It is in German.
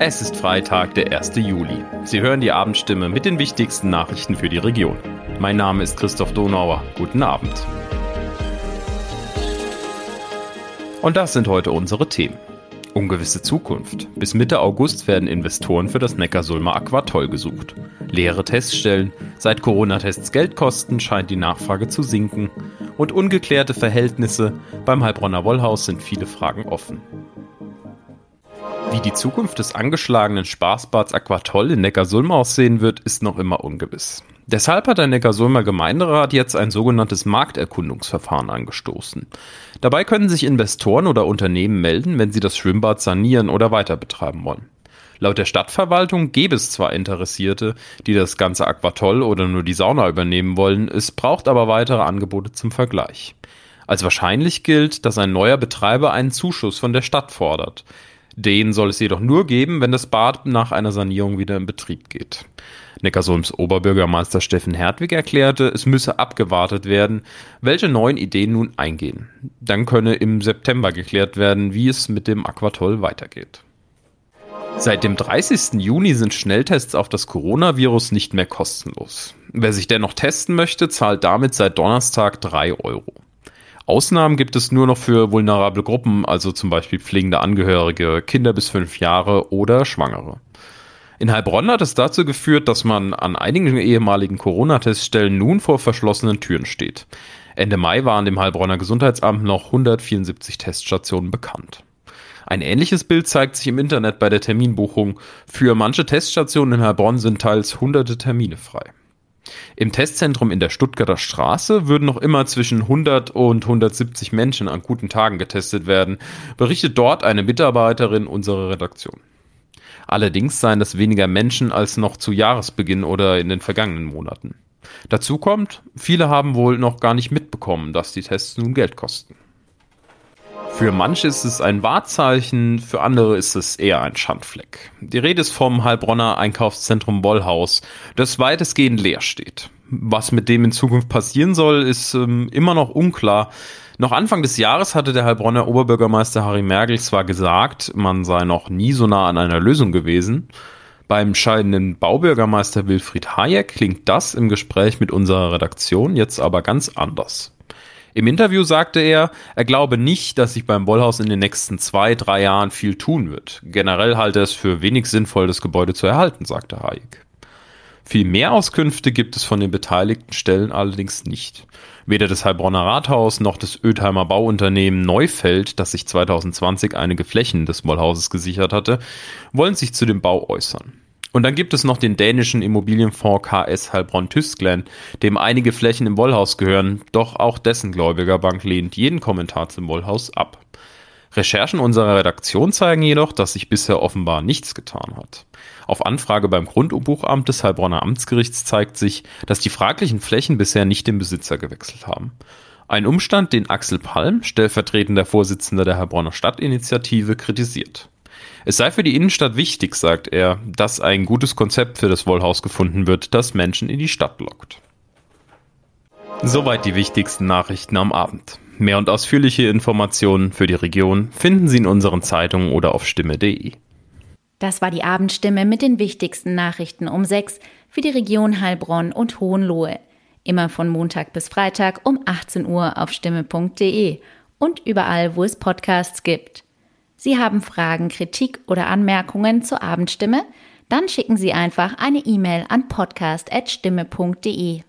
Es ist Freitag, der 1. Juli. Sie hören die Abendstimme mit den wichtigsten Nachrichten für die Region. Mein Name ist Christoph Donauer. Guten Abend. Und das sind heute unsere Themen. Ungewisse Zukunft. Bis Mitte August werden Investoren für das Neckarsulmer Aquatoll gesucht. Leere Teststellen. Seit Corona-Tests Geld kosten, scheint die Nachfrage zu sinken. Und ungeklärte Verhältnisse. Beim Heilbronner Wollhaus sind viele Fragen offen. Wie die Zukunft des angeschlagenen Spaßbads Aquatoll in Neckarsulm aussehen wird, ist noch immer ungewiss. Deshalb hat der Neckarsulmer Gemeinderat jetzt ein sogenanntes Markterkundungsverfahren angestoßen. Dabei können sich Investoren oder Unternehmen melden, wenn sie das Schwimmbad sanieren oder weiter betreiben wollen. Laut der Stadtverwaltung gäbe es zwar Interessierte, die das ganze Aquatoll oder nur die Sauna übernehmen wollen, es braucht aber weitere Angebote zum Vergleich. Als wahrscheinlich gilt, dass ein neuer Betreiber einen Zuschuss von der Stadt fordert. Den soll es jedoch nur geben, wenn das Bad nach einer Sanierung wieder in Betrieb geht. Neckarsulms Oberbürgermeister Steffen Hertwig erklärte, es müsse abgewartet werden, welche neuen Ideen nun eingehen. Dann könne im September geklärt werden, wie es mit dem Aquatoll weitergeht. Seit dem 30. Juni sind Schnelltests auf das Coronavirus nicht mehr kostenlos. Wer sich dennoch testen möchte, zahlt damit seit Donnerstag 3 Euro. Ausnahmen gibt es nur noch für vulnerable Gruppen, also zum Beispiel pflegende Angehörige, Kinder bis fünf Jahre oder Schwangere. In Heilbronn hat es dazu geführt, dass man an einigen ehemaligen Corona-Teststellen nun vor verschlossenen Türen steht. Ende Mai waren dem Heilbronner Gesundheitsamt noch 174 Teststationen bekannt. Ein ähnliches Bild zeigt sich im Internet bei der Terminbuchung. Für manche Teststationen in Heilbronn sind teils hunderte Termine frei. Im Testzentrum in der Stuttgarter Straße würden noch immer zwischen 100 und 170 Menschen an guten Tagen getestet werden, berichtet dort eine Mitarbeiterin unserer Redaktion. Allerdings seien das weniger Menschen als noch zu Jahresbeginn oder in den vergangenen Monaten. Dazu kommt, viele haben wohl noch gar nicht mitbekommen, dass die Tests nun Geld kosten. Für manche ist es ein Wahrzeichen, für andere ist es eher ein Schandfleck. Die Rede ist vom Heilbronner Einkaufszentrum Wollhaus, das weitestgehend leer steht. Was mit dem in Zukunft passieren soll, ist ähm, immer noch unklar. Noch Anfang des Jahres hatte der Heilbronner Oberbürgermeister Harry Merkel zwar gesagt, man sei noch nie so nah an einer Lösung gewesen. Beim scheidenden Baubürgermeister Wilfried Hayek klingt das im Gespräch mit unserer Redaktion jetzt aber ganz anders. Im Interview sagte er, er glaube nicht, dass sich beim Wollhaus in den nächsten zwei, drei Jahren viel tun wird. Generell halte es für wenig sinnvoll, das Gebäude zu erhalten, sagte Hayek. Viel mehr Auskünfte gibt es von den beteiligten Stellen allerdings nicht. Weder das Heilbronner Rathaus noch das Ötheimer Bauunternehmen Neufeld, das sich 2020 einige Flächen des Wollhauses gesichert hatte, wollen sich zu dem Bau äußern. Und dann gibt es noch den dänischen Immobilienfonds KS Heilbronn-Tüsklen, dem einige Flächen im Wollhaus gehören, doch auch dessen Gläubigerbank lehnt jeden Kommentar zum Wollhaus ab. Recherchen unserer Redaktion zeigen jedoch, dass sich bisher offenbar nichts getan hat. Auf Anfrage beim Grundbuchamt des Heilbronner Amtsgerichts zeigt sich, dass die fraglichen Flächen bisher nicht den Besitzer gewechselt haben. Ein Umstand, den Axel Palm, stellvertretender Vorsitzender der Heilbronner Stadtinitiative, kritisiert. Es sei für die Innenstadt wichtig, sagt er, dass ein gutes Konzept für das Wollhaus gefunden wird, das Menschen in die Stadt lockt. Soweit die wichtigsten Nachrichten am Abend. Mehr und ausführliche Informationen für die Region finden Sie in unseren Zeitungen oder auf stimme.de. Das war die Abendstimme mit den wichtigsten Nachrichten um sechs für die Region Heilbronn und Hohenlohe. Immer von Montag bis Freitag um 18 Uhr auf stimme.de und überall, wo es Podcasts gibt. Sie haben Fragen, Kritik oder Anmerkungen zur Abendstimme? Dann schicken Sie einfach eine E-Mail an podcast.stimme.de.